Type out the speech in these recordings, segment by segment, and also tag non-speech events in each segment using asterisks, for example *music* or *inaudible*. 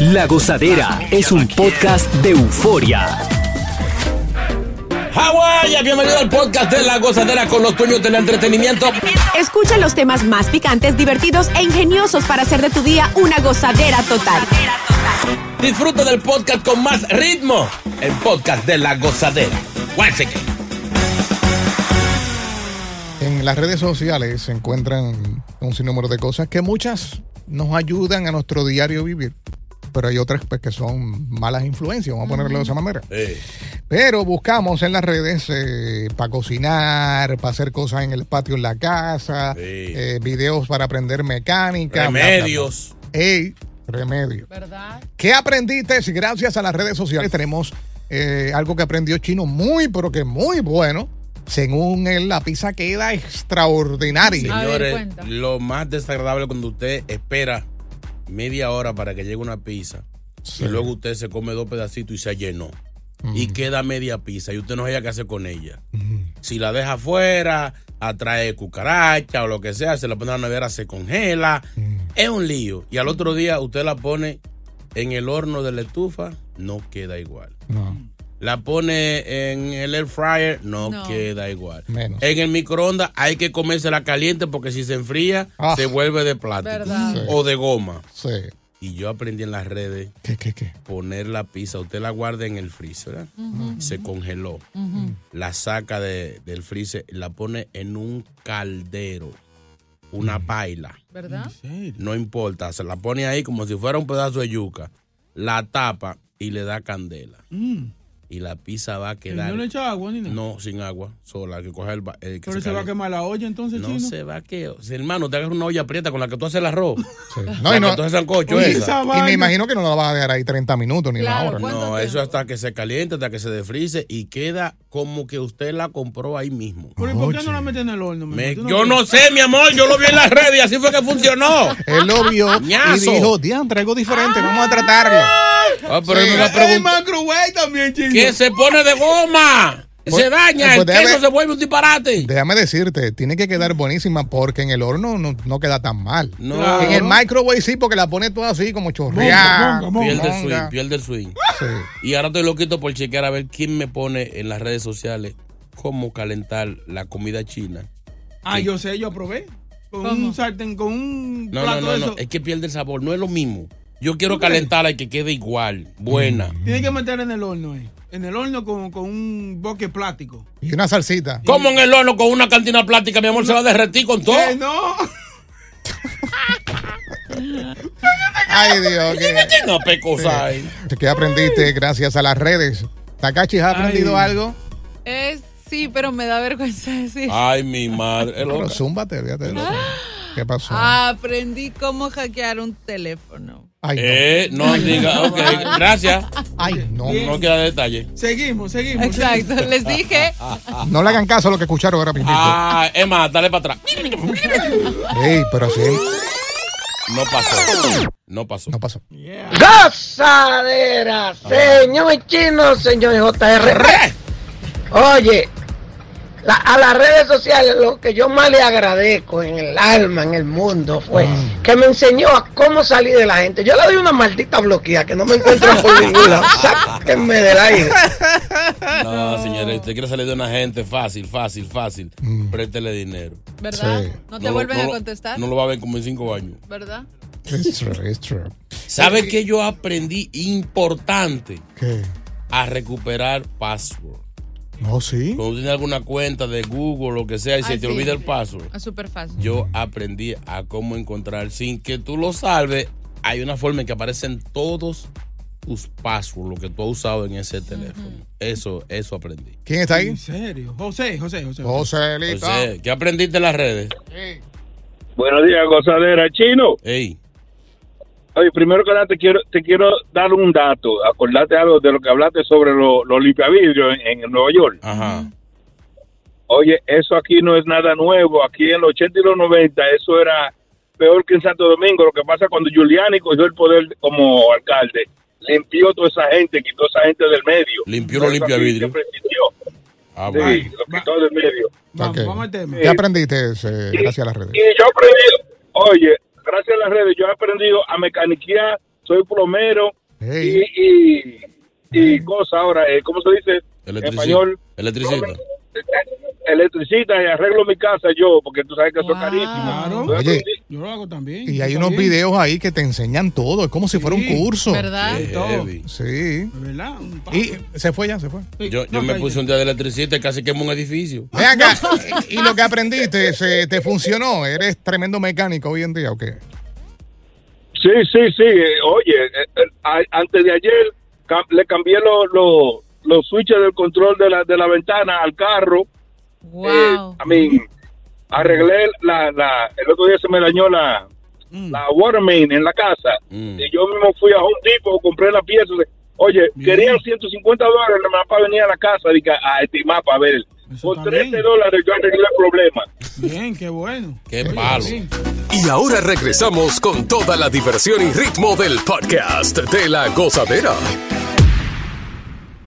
La Gozadera es un podcast de euforia. Hawái, bienvenido al podcast de La Gozadera con los dueños del entretenimiento. Escucha los temas más picantes, divertidos e ingeniosos para hacer de tu día una gozadera total. Disfruta del podcast con más ritmo. El podcast de La Gozadera. En las redes sociales se encuentran un sinnúmero de cosas que muchas nos ayudan a nuestro diario vivir, pero hay otras pues, que son malas influencias, vamos a ponerlo de esa manera. Eh, Pero buscamos en las redes para cocinar, para hacer cosas en el patio en la casa, Sí. eh, videos para aprender mecánica. bla, bla, bla. remedios. Ey, remedio. ¿Verdad? ¿Qué aprendiste? Si gracias a las redes sociales tenemos eh, algo que aprendió Chino muy, pero que muy bueno. Según él, la pizza queda extraordinaria. Ver, Señores, lo más desagradable cuando usted espera media hora para que llegue una pizza Sí. y luego usted se come dos pedacitos y se llenó. Y queda media pizza y usted no sabe qué hacer con ella. Si la deja afuera, atrae cucaracha o lo que sea, se la pone en la nevera, se congela. Es un lío. Y al otro día usted la pone en el horno de la estufa, no queda igual. No, La pone en el air fryer, no, No. queda igual. menos. En el microondas hay que comérsela caliente porque si se enfría, Ah. se vuelve de plástico o de goma. Sí. Y yo aprendí en las redes ¿Qué, qué, qué? poner la pizza, usted la guarda en el freezer, ¿verdad? Se congeló. La saca de- del freezer, la pone en un caldero, una paila. ¿Verdad? No importa, se la pone ahí como si fuera un pedazo de yuca, la tapa y le da candela. Y la pizza va a quedar. ¿No le echa agua ni nada? No, sin agua, sola, que coge el, el que Pero se se va a quemar la olla entonces, No chino. se va a que. si, hermano, te agarras una olla prieta con la que tú haces el arroz. *laughs* Sí. No, y, no, tú haces sancocho Oye, esa. esa y me imagino que no la vas a dejar ahí 30 minutos ni Claro, una hora. ¿cuánto No, tiempo? eso hasta que se caliente, hasta que se desfrice y queda como que usted la compró ahí mismo. Pero ¿y por qué no la meten en el horno? mi Me- amor? ¿Tú yo no sé, mi amor, yo lo vi en las redes y así fue que funcionó. *laughs* Él lo vio y dijo, diantre, algo diferente, vamos a tratarlo. Ah, pero él me va a Hay preguntar. microwave también, chino. Que se pone de goma. Pues- se daña, pues el déjame- queso se vuelve un disparate. Déjame decirte, tiene que quedar buenísima porque en el horno no, no queda tan mal. No, Claro. En el microwave sí, porque la pone toda así como chorreada. Monga, monga, monga. pierde el monga. swing, pierde el swing. Sí. Y ahora estoy loquito por chequear a ver quién me pone en las redes sociales cómo calentar la comida china. Ah, Sí. yo sé, yo probé. Con ¿Cómo? un sartén, con un No, plato no, no, de no, eso. es que pierde el sabor, no es lo mismo. Yo quiero calentarla y que quede igual, buena. Tienes que meter en el horno, eh. En el horno con, con un boque plástico. Y una salsita. Como en el horno con una cantina plástica, mi amor, se va a derretir con todo. Eh, no. *laughs* Ay, Dios. Que, No, pecosa ahí. ¿Qué aprendiste gracias a las redes? Takachi, ¿has aprendido Ay. algo? Es, sí, pero me da vergüenza *laughs* decir. Ay, mi madre. es Pero zúmbate, fíjate. eso. ¿Qué pasó? Aprendí cómo hackear un teléfono. Ay, no. Eh, no diga, ok, gracias. Ay, no. No queda detalle. Seguimos, seguimos. Exacto, les dije. No le hagan caso a lo que escucharon ahora mismo. Ah, es más, dale para atrás. Ey, pero así No pasó. No pasó. no pasó. Gozadera, señor chino, señor JR. Oye, la- a las redes sociales lo que yo más le agradezco en el alma, en el mundo, fue que me enseñó a cómo salir de la gente. Yo le doy una maldita bloquea que no me encuentro por ningún lado. *laughs* Sáquenme del aire. No, señores, usted quiere salir de una gente fácil, fácil, fácil. Préstele dinero. ¿Verdad? Sí. No te vuelven no a contestar. No lo va a ver como en cinco años. ¿Verdad? It's true, it's true. ¿Sabes qué yo aprendí importante? ¿Qué? A recuperar password. No, sí. Cuando tienes alguna cuenta de Google o lo que sea y se Ah, te sí. olvida el password. Es súper fácil. Yo aprendí a cómo encontrar sin que tú lo salves. Hay una forma en que aparecen todos tus passwords, lo que tú has usado en ese teléfono. Eso, eso aprendí. ¿Quién está ahí? ¿En serio? José, José, José. Joselito. José, ¿qué aprendiste en las redes? Buenos días, gozadera. Chino. Ey. Oye, primero que nada te quiero, te quiero dar un dato. Acordate algo de lo que hablaste sobre los lo limpiavidrios en, en Nueva York. Ajá. Oye, eso aquí no es nada nuevo. Aquí en los 80 y los 90 eso era peor que en Santo Domingo. Lo que pasa cuando Giuliani cogió el poder como alcalde, limpió toda esa gente, quitó esa gente del medio. Limpió los limpiavidrios. Ah, Sí, bueno. lo quitó del medio. Vamos, Ok. vamos al tema. ¿Qué aprendiste eh, gracias a las redes? Y yo he aprendido, oye, gracias a las redes, yo he aprendido a mecaniquear, soy plomero Hey. y, y, y cosa ahora, eh, ¿cómo se dice? En español. Electricista. Electricista y arreglo mi casa yo, porque tú sabes que eso es Wow. carísimo. Oye, aprendí- Yo lo hago también. Y hay unos bien. videos ahí que te enseñan todo. Es como si fuera un curso. ¿Verdad? Sí. ¿De verdad? Y se fue ya, se fue. Sí, Yo, yo no, me puse un día de electricista y casi quemó un edificio. Ven acá. y lo que aprendiste, se, ¿te funcionó? ¿Eres tremendo mecánico hoy en día o qué? Sí, sí, sí. eh, Oye, eh, eh, a- antes de ayer cam- le cambié los los los switches del control de la, de la ventana al carro. Wow. Eh, a mí, arreglé la, la, el otro día se me dañó la, Mm. la water main en la casa. Mm. Y yo mismo fui a un tipo, compré la pieza. Oye, Bien. querían 150 dólares nada más para venir a la casa que- a estimar para ver. Eso Por está 13 bien. dólares yo arreglé el problema. Bien, qué bueno. Qué palo. Sí. Y ahora regresamos con toda la diversión y ritmo del podcast de la gozadera.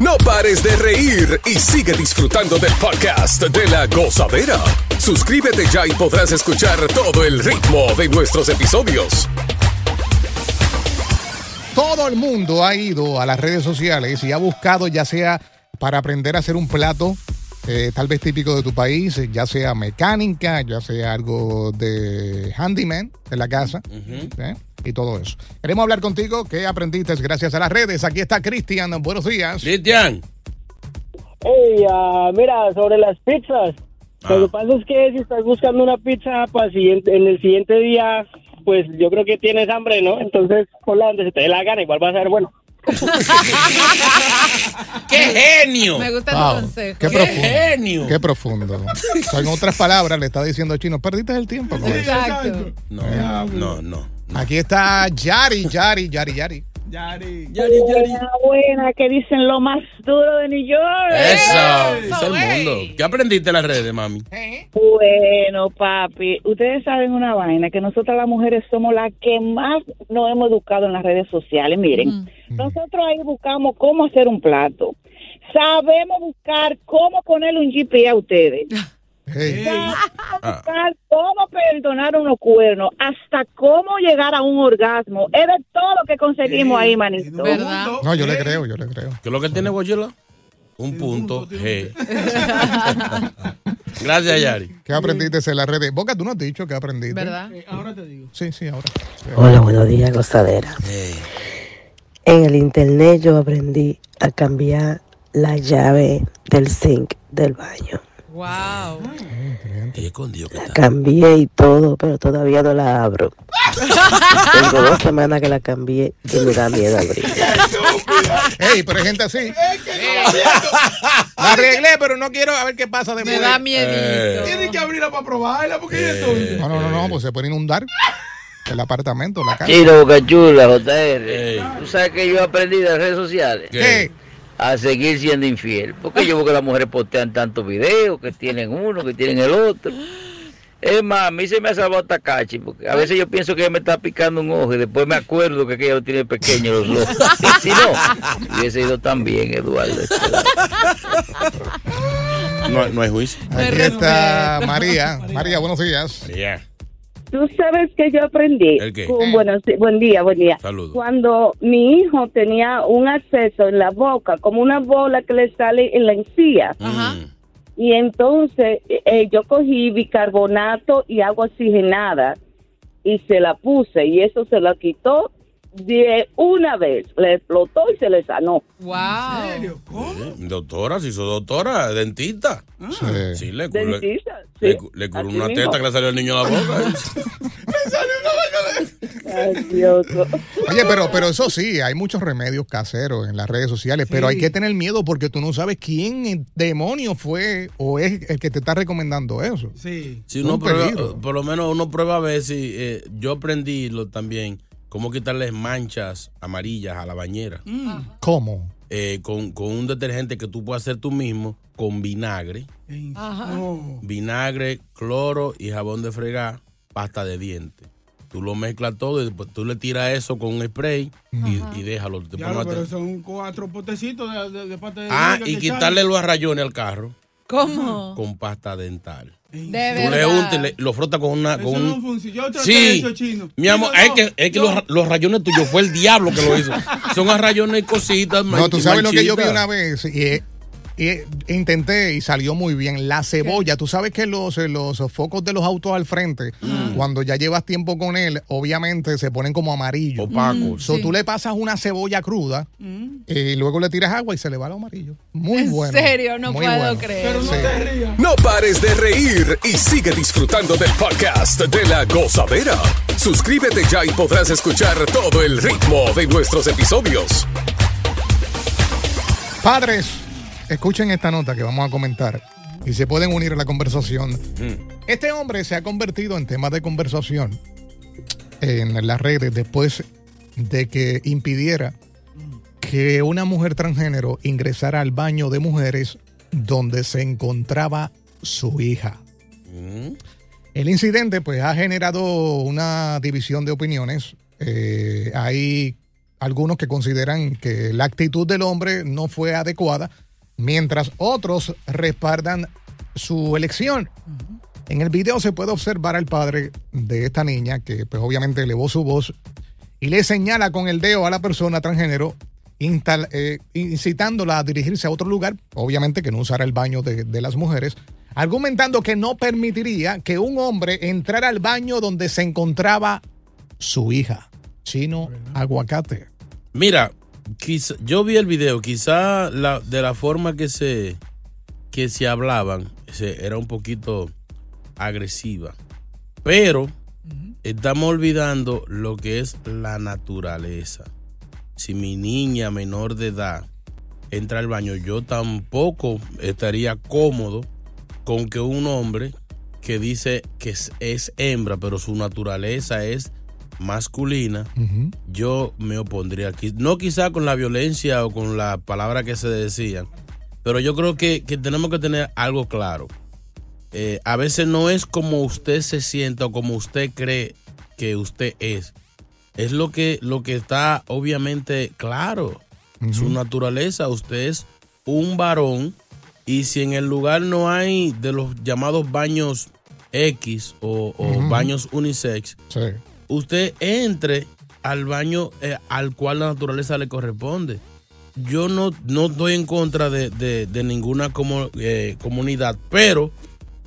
No pares de reír y sigue disfrutando del podcast de la gozadera. Suscríbete ya y podrás escuchar todo el ritmo de nuestros episodios. Todo el mundo ha ido a las redes sociales y ha buscado ya sea para aprender a hacer un plato, eh, tal vez típico de tu país, ya sea mecánica, ya sea algo de handyman en la casa ¿eh? y todo eso. Queremos hablar contigo, ¿qué aprendiste gracias a las redes? Aquí está Cristian, buenos días. Cristian. Hey, ah, mira, sobre las pizzas. Ah. Lo que pasa es que si estás buscando una pizza para siguiente, en el siguiente día, pues yo creo que tienes hambre, ¿no? Entonces, ponla donde se te dé la gana, igual va a ser bueno. *laughs* ¡Qué genio! Me gusta Wow, el consejo. qué ¡Qué profundo. genio! Qué profundo. O sea, en otras palabras, le está diciendo Chino, perdiste el tiempo. con eso. Exacto. No, no, no. Aquí está Yari, Yari, Yari, Yari. Yari. Buena, buena, que dicen lo más duro de New York. Eso, Eso, es el mundo. ¿Qué aprendiste en las redes, mami? Bueno, papi, ustedes saben una vaina, que nosotras las mujeres somos las que más nos hemos educado en las redes sociales. Miren, nosotros ahí buscamos cómo hacer un plato. Sabemos buscar cómo ponerle un GPS a ustedes. *laughs* Hey. Sabemos Ah. cómo perdonar unos cuernos, hasta cómo llegar a un orgasmo. Es de todo lo que conseguimos ahí, manito. ¿Verdad? No, yo le creo, yo le creo. ¿Qué es lo que tiene Godzilla? Un punto punto, G. *laughs* Gracias, Yari. ¿Qué aprendiste en las redes? Boca, tú no has dicho que aprendiste. ¿Verdad? Eh, ahora te digo. Sí, sí, ahora. Hola, buenos días, gozadera. En el internet yo aprendí a cambiar la llave del zinc del baño. Wow. Ella escondió que La está. cambié y todo, pero todavía no la abro. *laughs* Tengo dos semanas que la cambié y me da miedo abrirla. *laughs* Ey, pero hay gente así. La arreglé, pero no quiero a ver qué pasa después. Me da miedito. Tienen que abrirla para probarla porque ella es tonta. No, no, no, no, pues se puede inundar el apartamento, la casa. Chino Boca Chula, JR. Tú sabes que yo aprendí de las redes sociales. ¿Qué? A seguir siendo infiel. Porque yo veo que las mujeres postean tantos videos, que tienen uno, que tienen el otro. Es más, a mí se me ha salvado hasta cachi, porque a veces yo pienso que ella me está picando un ojo y después me acuerdo que ella lo tiene pequeño los ojos. *laughs* Y si no, hubiese ido también, Eduardo. No, no hay juicio. Aquí está María. *laughs* María, buenos días. María. Tú sabes que yo aprendí. ¿El qué? Un di- buen día, buen día. Saludos. Cuando mi hijo tenía un acceso en la boca, como una bola que le sale en la encía. Y entonces eh, yo cogí bicarbonato y agua oxigenada y se la puse y eso se la quitó de una vez. Le explotó y se le sanó. Wow. Eh, Doctora, si sos doctora, dentista. Sí, le, le, Dentista, le, sí. le curó Así una mismo. teta que le salió al niño a la boca. *laughs* Ay, Dios. Oye, pero, pero eso sí, hay muchos remedios caseros en las redes sociales, pero hay que tener miedo porque tú no sabes quién en demonio fue o es el que te está recomendando eso. Sí. Si uno un prueba, por lo menos uno prueba a ver si eh, yo aprendí lo, también cómo quitarles manchas amarillas a la bañera. ¿Cómo? Eh, con, con un detergente que tú puedes hacer tú mismo con vinagre, vinagre, cloro y jabón de fregar, pasta de dientes. Tú lo mezclas todo y después tú le tiras eso con un spray y, y déjalo. Te Claro, pero son cuatro potecitos de, de, de pasta de ah, y quitarle los rayones al carro ¿Cómo? con pasta dental. De Tú le untas y le- lo frotas con una. Eso Con no un- funciona. Yo traté Sí, eso, chino. mi amor, es que, es que los, los rayones tuyos fue el diablo que lo hizo. Son a rayones y cositas. No, tú sabes lo que yo vi una vez y, eh, intenté y salió muy bien. La cebolla, tú sabes que los, eh, los focos de los autos al frente, cuando ya llevas tiempo con él, obviamente se ponen como amarillos. Opacos. So, Sí. Tú le pasas una cebolla cruda y luego le tiras agua y se le va lo amarillo. Muy ¿En bueno. serio? No muy puedo bueno. creer. Pero no Sí. te rías. No pares de reír y sigue disfrutando del podcast de la gozadera. Suscríbete ya y podrás escuchar todo el ritmo de nuestros episodios. Padres, escuchen esta nota que vamos a comentar y se pueden unir a la conversación. Este hombre se ha convertido en tema de conversación en las redes después de que impidiera que una mujer transgénero ingresara al baño de mujeres donde se encontraba su hija. Mm. El incidente pues ha generado una división de opiniones. Eh, hay algunos que consideran que la actitud del hombre no fue adecuada, mientras otros respaldan su elección. En el video se puede observar al padre de esta niña que pues obviamente elevó su voz y le señala con el dedo a la persona transgénero instal- eh, incitándola a dirigirse a otro lugar, obviamente que no usara el baño de, de las mujeres, argumentando que no permitiría que un hombre entrara al baño donde se encontraba su hija, chino aguacate. Mira, quizá- yo vi el video, quizá la, de la forma que se, que se hablaban se- era un poquito agresiva, pero estamos olvidando lo que es la naturaleza. Si mi niña menor de edad entra al baño, yo tampoco estaría cómodo con que un hombre que dice que es, es hembra, pero su naturaleza es masculina, yo me opondría aquí. No quizá con la violencia o con la palabra que se decían, pero yo creo que, que tenemos que tener algo claro. Eh, a veces no es como usted se sienta o como usted cree que usted es. Es lo que, lo que está obviamente claro. Su naturaleza, usted es un varón y si en el lugar no hay de los llamados baños X o, baños unisex, Sí. Usted entre al baño eh, al cual la naturaleza le corresponde. Yo no, no estoy en contra de, de- de ninguna como, eh, comunidad, pero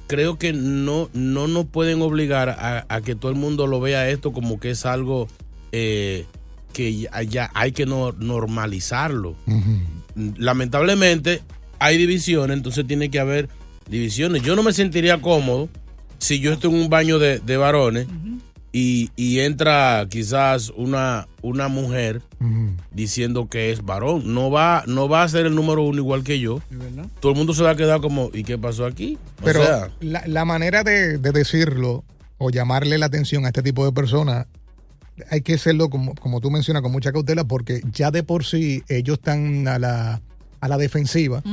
creo que no, no nos pueden obligar a, a que todo el mundo lo vea esto como que es algo eh, que ya, ya hay que no- normalizarlo. lamentablemente hay divisiones, entonces tiene que haber divisiones. Yo no me sentiría cómodo si yo estoy en un baño de, de varones y, y entra quizás una, una mujer diciendo que es varón. No va, no va a ser el número uno igual que yo. Todo el mundo se va a quedar como, ¿y qué pasó aquí? O Pero sea, la, la manera de, de decirlo o llamarle la atención a este tipo de personas, hay que hacerlo, como, como tú mencionas, con mucha cautela, porque ya de por sí ellos están a la, a la defensiva,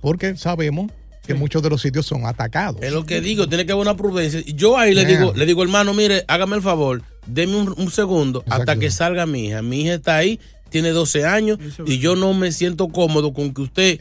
porque sabemos que muchos de los sitios son atacados. Es lo que digo, tiene que haber una prudencia. Y Yo ahí le digo, le digo, hermano, mire, hágame el favor, deme un, un segundo hasta que salga mi hija. Mi hija está ahí, tiene 12 años y yo no me siento cómodo con que usted,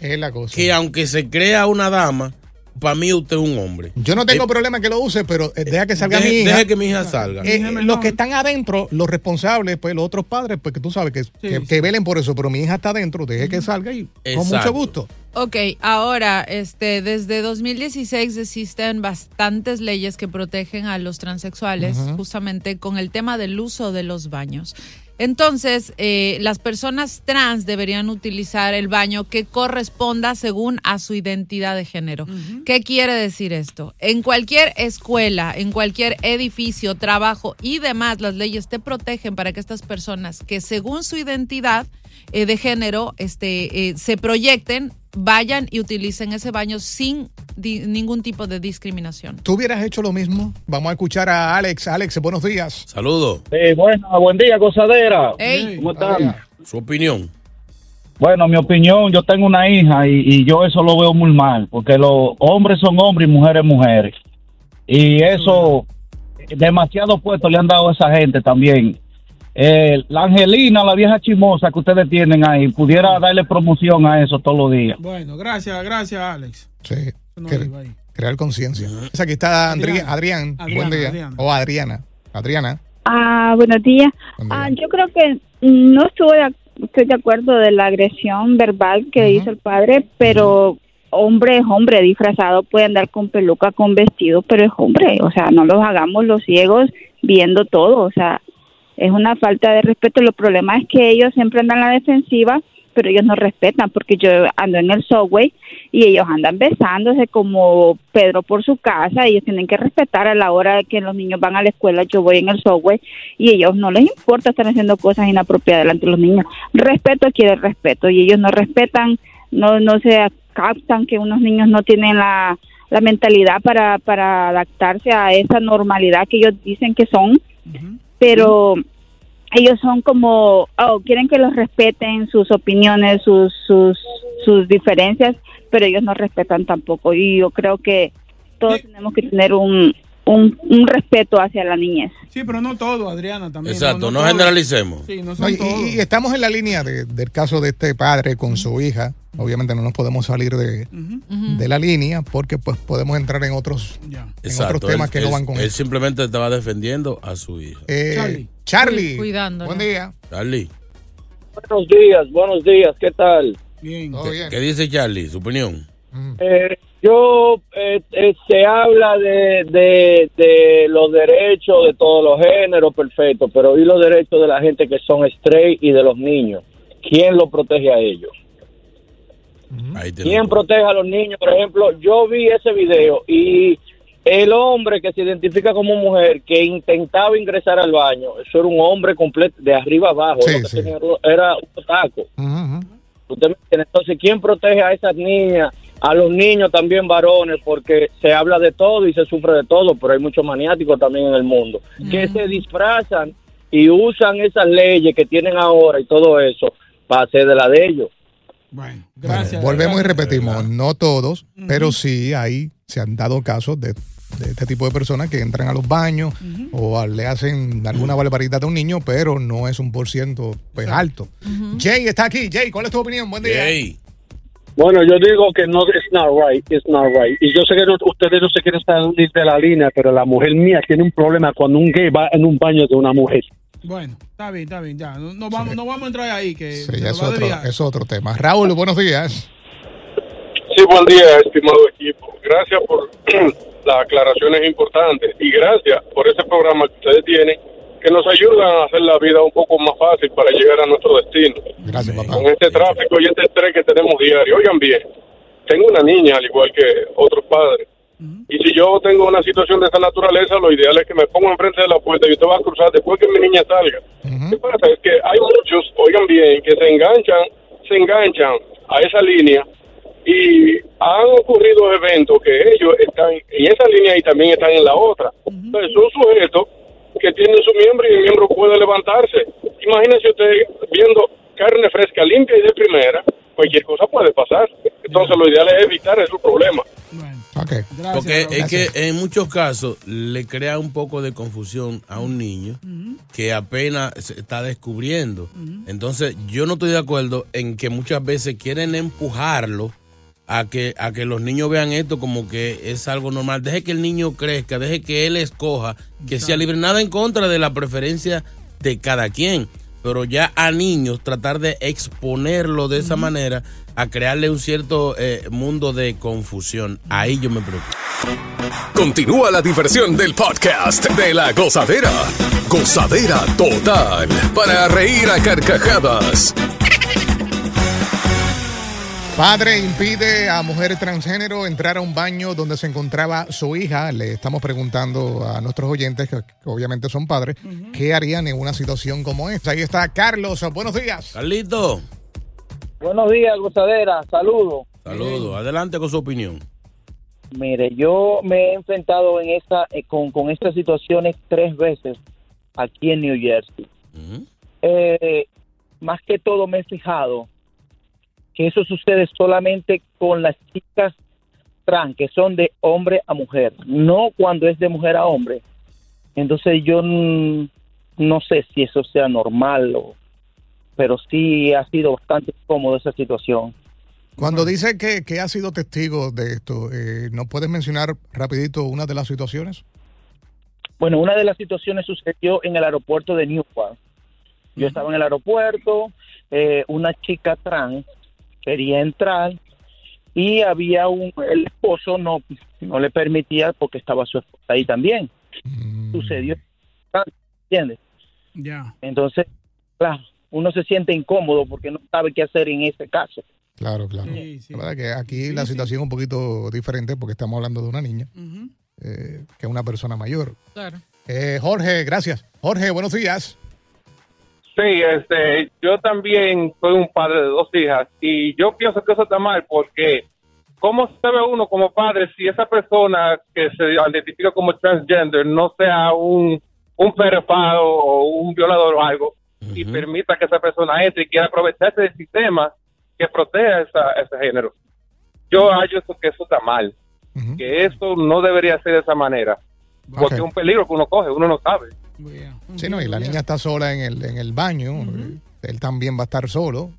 que aunque se crea una dama, para mí usted es un hombre. Yo no tengo problema que lo use, pero eh, deja que salga deje- mi hija. deje que mi hija salga. Eh, los que están adentro, los responsables, pues los otros padres, pues que tú sabes que, que, que velen por eso, pero mi hija está adentro, deje que salga y con mucho gusto. Ok, ahora, este, desde 2016 existen bastantes leyes que protegen a los transexuales justamente con el tema del uso de los baños. Entonces, eh, las personas trans deberían utilizar el baño que corresponda según a su identidad de género. ¿Qué quiere decir esto? En cualquier escuela, en cualquier edificio, trabajo y demás, las leyes te protegen para que estas personas que según su identidad eh, de género este, eh, se proyecten, vayan y utilicen ese baño sin di- ningún tipo de discriminación. ¿Tú hubieras hecho lo mismo? Vamos a escuchar a Alex. Alex, buenos días. Saludos. Sí, bueno, buen día, gozadera. Ey. ¿Cómo están? Su opinión. Bueno, mi opinión, yo tengo una hija y, y yo eso lo veo muy mal, porque los hombres son hombres y mujeres mujeres. Y eso, demasiado puesto le han dado a esa gente también. Eh, la Angelina, la vieja chimosa que ustedes tienen ahí, pudiera darle promoción a eso todos los días. Bueno, gracias, gracias, Alex. Sí. no cre- iba ahí. crear conciencia. Aquí está Andri- Adrián. Buen día. Adriana. O Adriana. Adriana. Ah, buenos días. Ah, yo creo que no estuve de, estoy de acuerdo de la agresión verbal que hizo el padre, pero hombre es hombre, disfrazado puede andar con peluca, con vestido, pero es hombre. O sea, no los hagamos los ciegos viendo todo. O sea, es una falta de respeto. El problema es que ellos siempre andan a la defensiva, pero ellos no respetan, porque yo ando en el subway y ellos andan besándose como Pedro por su casa. Ellos tienen que respetar a la hora de que los niños van a la escuela. Yo voy en el subway y ellos no les importa estar haciendo cosas inapropiadas delante de los niños. Respeto quiere respeto y ellos no respetan, no, no se captan que unos niños no tienen la, la mentalidad para, para adaptarse a esa normalidad que ellos dicen que son pero ellos son como, oh, quieren que los respeten sus opiniones, sus, sus, sus diferencias, pero ellos no respetan tampoco. Y yo creo que todos tenemos que tener un, un, un respeto hacia la niñez. Sí, pero no todo, Adriana, también. Exacto, no, generalicemos. Sí, no y, todos. y estamos en la línea de- del caso de este padre con su hija. Obviamente no nos podemos salir de, de la línea porque pues podemos entrar en otros, en Exacto. otros temas él, que no él- van con él eso. simplemente estaba defendiendo a su hija. Eh, Charlie. Charlie. Cuidándola. Buen día. Charlie, Buenos días, buenos días, ¿qué tal? Bien. ¿qué, qué dice Charlie? Su opinión. Eh, yo, eh, eh, se habla de, de, de los derechos de todos los géneros, perfecto, pero ¿y los derechos de la gente que son straight y de los niños? ¿Quién los protege a ellos? ¿Quién protege a los niños? Por ejemplo, yo vi ese video y el hombre que se identifica como mujer que intentaba ingresar al baño, eso era un hombre completo, de arriba abajo, Sí, lo que sí. tenía era un taco. Entonces, ¿quién protege a esas niñas? A los niños también varones, porque se habla de todo y se sufre de todo, pero hay muchos maniáticos también en el mundo que se disfrazan y usan esas leyes que tienen ahora y todo eso para hacer de la de ellos. Gracias. Volvemos y repetimos, no todos, pero sí hay, se han dado casos de, de este tipo de personas que entran a los baños o a- le hacen alguna barbaridad a un niño, pero no es un por ciento pues, alto. Jay está aquí. Jay, ¿cuál es tu opinión? Buen día. Bueno, yo digo que no es not right, it's not right. Y yo sé que no- ustedes no se quieren salir de la línea, pero la mujer mía tiene un problema cuando un gay va en un baño de una mujer. Bueno, está bien, está bien, ya. No, no vamos, no vamos a entrar ahí, que Sí, se es, otro, es otro tema. Raúl, buenos días. Sí, buen día, estimado equipo. Gracias por *clears throat* las aclaraciones importantes y gracias por ese programa que ustedes tienen que nos ayudan a hacer la vida un poco más fácil para llegar a nuestro destino. Gracias, papá. Con este tráfico y este estrés que tenemos diario. Oigan bien, tengo una niña al igual que otros padres. Y si yo tengo una situación de esa naturaleza, lo ideal es que me ponga enfrente de la puerta y usted va a cruzar después que mi niña salga. ¿Qué pasa? Es que hay muchos, oigan bien, que se enganchan, se enganchan a esa línea y han ocurrido eventos que ellos están en esa línea y también están en la otra. Entonces son sujetos que tienen su miembro y el miembro puede levantarse. Imagínese usted viendo carne fresca, limpia y de primera, cualquier cosa puede pasar. Entonces lo ideal es evitar esos problemas. Porque es que en muchos casos le crea un poco de confusión a un niño que apenas se está descubriendo. Entonces yo no estoy de acuerdo en que muchas veces quieren empujarlo a que, a que los niños vean esto como que es algo normal. Deje que el niño crezca, deje que él escoja, que sea libre. Nada en contra de la preferencia de cada quien. Pero ya a niños tratar de exponerlo de esa manera a crearle un cierto eh, mundo de confusión. Ahí yo me preocupo. Continúa la diversión del podcast de la gozadera. Gozadera total. Para reír a carcajadas. Padre impide a mujer transgénero entrar a un baño donde se encontraba su hija. Le estamos preguntando a nuestros oyentes, que, obviamente son padres, qué harían en una situación como esta. Ahí está Carlos. Buenos días. Carlito. Buenos días, gozadera. Saludos. Saludos. Adelante con su opinión. Mire, yo me he enfrentado en esta, eh, con, con estas situaciones tres veces aquí en New Jersey. Eh, más que todo me he fijado que eso sucede solamente con las chicas trans, que son de hombre a mujer, no cuando es de mujer a hombre. Entonces yo no sé si eso sea normal, o, pero sí ha sido bastante cómodo esa situación. Cuando dice que, que ha sido testigo de esto, eh, ¿no puedes mencionar rapidito una de las situaciones? Bueno, una de las situaciones sucedió en el aeropuerto de Newark. Yo estaba en el aeropuerto, eh, una chica trans quería entrar y había un el esposo no no le permitía porque estaba su esposa ahí también. Sucedió, ¿entiendes? Ya. Entonces, claro, uno se siente incómodo porque no sabe qué hacer en ese caso. Claro, claro. La verdad que aquí la situación es un poquito diferente porque estamos hablando de una niña eh, que es una persona mayor. Claro. Eh, Jorge, gracias. Jorge, buenos días. Sí, este, yo también soy un padre de dos hijas y yo pienso que eso está mal porque ¿cómo se ve uno como padre si esa persona que se identifica como transgender no sea un, un o un violador o algo y permita que esa persona entre y quiera aprovecharse del sistema que protege esa, ese género? Yo hallo eso, que eso está mal, que eso no debería ser de esa manera, porque es un peligro que uno coge, uno no sabe. Sí, no, y la niña está sola en el, en el baño. Él también va a estar solo.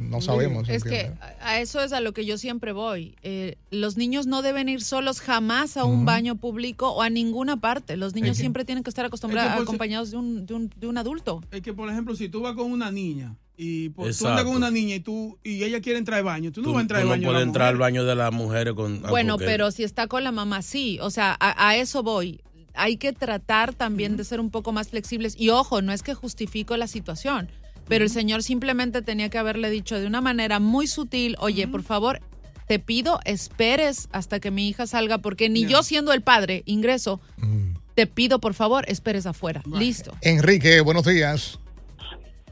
No sabemos. Es que a eso es a lo que yo siempre voy. Eh, los niños no deben ir solos jamás a un baño público o a ninguna parte. Los niños Es que- siempre tienen que estar acostumbrados, es que por si- acompañados de un, de, un, de un adulto. Es que, por ejemplo, si tú vas con una niña y tú andas con una niña y tú y ella quiere entrar al baño, tú no Tú, vas a entrar al no baño. de puedes entrar al baño de las mujeres con... ah, Bueno, porque- pero si está con la mamá, sí. O sea, a, a eso voy. Hay que tratar también de ser un poco más flexibles. Y ojo, no es que justifico la situación, pero el señor simplemente tenía que haberle dicho de una manera muy sutil, oye, por favor, te pido esperes hasta que mi hija salga, porque ni yo siendo el padre ingreso, te pido por favor esperes afuera. Listo. Enrique, buenos días.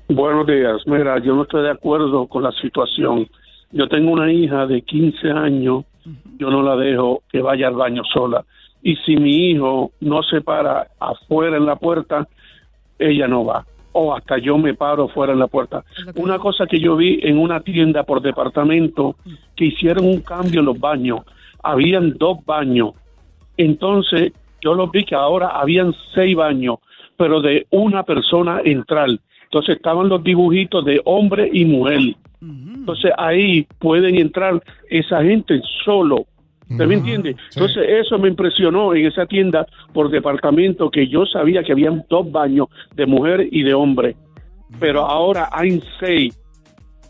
Buenos días. Mira, yo no estoy de acuerdo con la situación. Yo tengo una hija de 15 años, yo no la dejo que vaya al baño sola. Y si mi hijo no se para afuera en la puerta, ella no va. O hasta yo me paro fuera en la puerta. Una cosa que yo vi en una tienda por departamento, que hicieron un cambio en los baños. Habían dos baños. Entonces, yo lo vi que ahora habían seis baños, pero de una persona entrar. Entonces estaban los dibujitos de hombre y mujer. Entonces ahí pueden entrar esa gente solo. ¿Usted me entiende? Entonces eso me impresionó en esa tienda por departamento que yo sabía que habían dos baños de mujer y de hombre. Pero ahora hay seis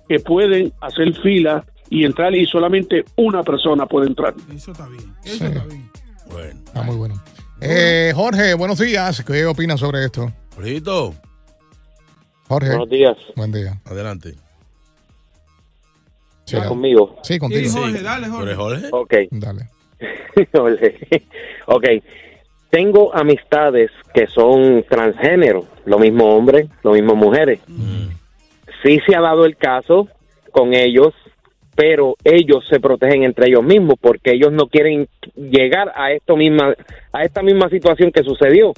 que pueden hacer fila y entrar y solamente una persona puede entrar. Eso está bien. Sí. Está muy bueno. Eh, Jorge, buenos días. ¿Qué opinas sobre esto? Jorge. Buenos días. Buen día. Adelante. ¿Estás conmigo? Sí, contigo. Sí, Jorge, dale, Jorge. ¿Tú eres Jorge? Ok. Dale. *laughs* Jorge. ok. Tengo amistades que son transgénero, lo mismo hombres, lo mismo mujeres. Sí se ha dado el caso con ellos, pero ellos se protegen entre ellos mismos porque ellos no quieren llegar a esto misma a esta misma situación que sucedió.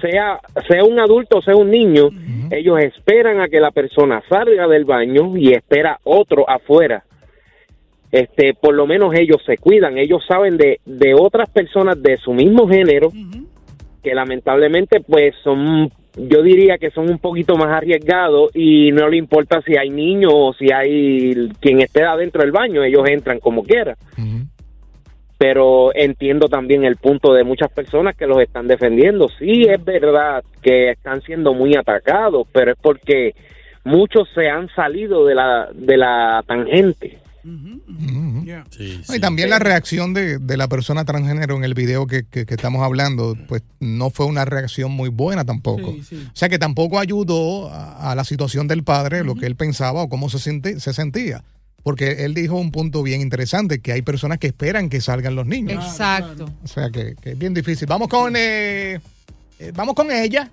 Sea sea un adulto, sea un niño, ellos esperan a que la persona salga del baño y espera otro afuera. Este, por lo menos ellos se cuidan, ellos saben de, de otras personas de su mismo género que lamentablemente pues son yo diría que son un poquito más arriesgados y no le importa si hay niños o si hay quien esté adentro del baño, ellos entran como quiera. Pero entiendo también el punto de muchas personas que los están defendiendo. Sí, es verdad que están siendo muy atacados, pero es porque muchos se han salido de la, de la tangente. Y también la reacción de, de la persona transgénero en el video que, que- que estamos hablando, pues no fue una reacción muy buena tampoco. O sea que tampoco ayudó a, a la situación del padre, lo que él pensaba o cómo se, se sentía. Porque él dijo un punto bien interesante, que hay personas que esperan que salgan los niños. Exacto. O sea que, que es bien difícil. Vamos con, eh, eh, vamos con ella.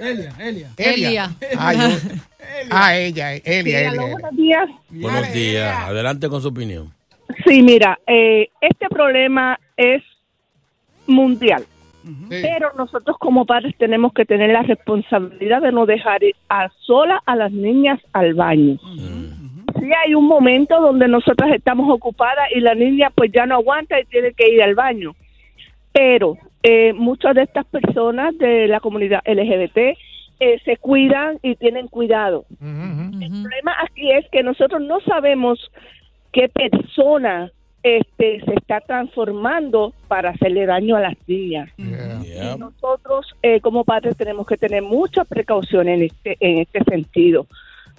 Elia, Elia. Elia. Ah, yo- *laughs* ah, ella, Elia, Elia. Elia. Buenos días. Buenos días. Adelante con su opinión. Sí, mira, eh, este problema es mundial. Pero nosotros como padres tenemos que tener la responsabilidad de no dejar ir a sola a las niñas al baño. Sí hay un momento donde nosotras estamos ocupadas y la niña pues ya no aguanta y tiene que ir al baño. Pero eh, muchas de estas personas de la comunidad LGBT eh, se cuidan y tienen cuidado. El problema aquí es que nosotros no sabemos qué persona este, se está transformando para hacerle daño a las niñas. Y nosotros eh, como padres tenemos que tener mucha precaución en este, en este sentido.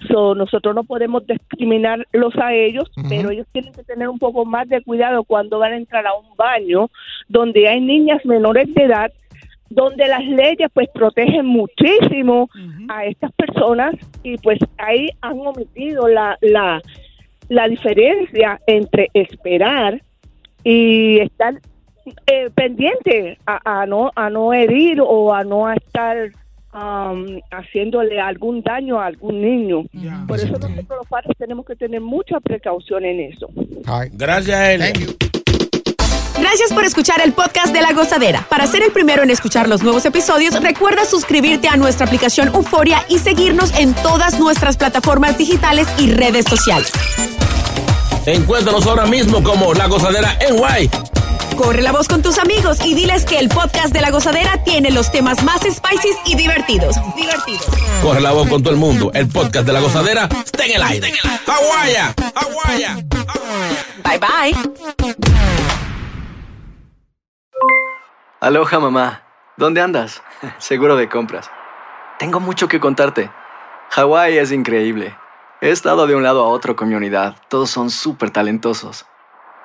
So, nosotros no podemos discriminarlos a ellos, pero ellos tienen que tener un poco más de cuidado cuando van a entrar a un baño donde hay niñas menores de edad, donde las leyes pues protegen muchísimo a estas personas y pues ahí han omitido la, la, la diferencia entre esperar y estar eh, pendiente a, a no a no herir o a no estar um, haciéndole algún daño a algún niño. Por eso nosotros los padres tenemos que tener mucha precaución en eso. Gracias, Elia. Gracias por escuchar el podcast de La Gozadera. Para ser el primero en escuchar los nuevos episodios, recuerda suscribirte a nuestra aplicación Euforia y seguirnos en todas nuestras plataformas digitales y redes sociales. Encuéntranos ahora mismo como La Gozadera en Guay. Corre la voz con tus amigos y diles que el podcast de La Gozadera tiene los temas más spicy y divertidos. Divertidos. Corre la voz con todo el mundo. El podcast de La Gozadera está en el aire. ¡Aguaya! ¡Aguaya! Bye bye. Aloha mamá, ¿dónde andas? *laughs* Seguro de compras. Tengo mucho que contarte. Hawái es increíble. He estado de un lado a otro con mi unidad. Todos son súper talentosos.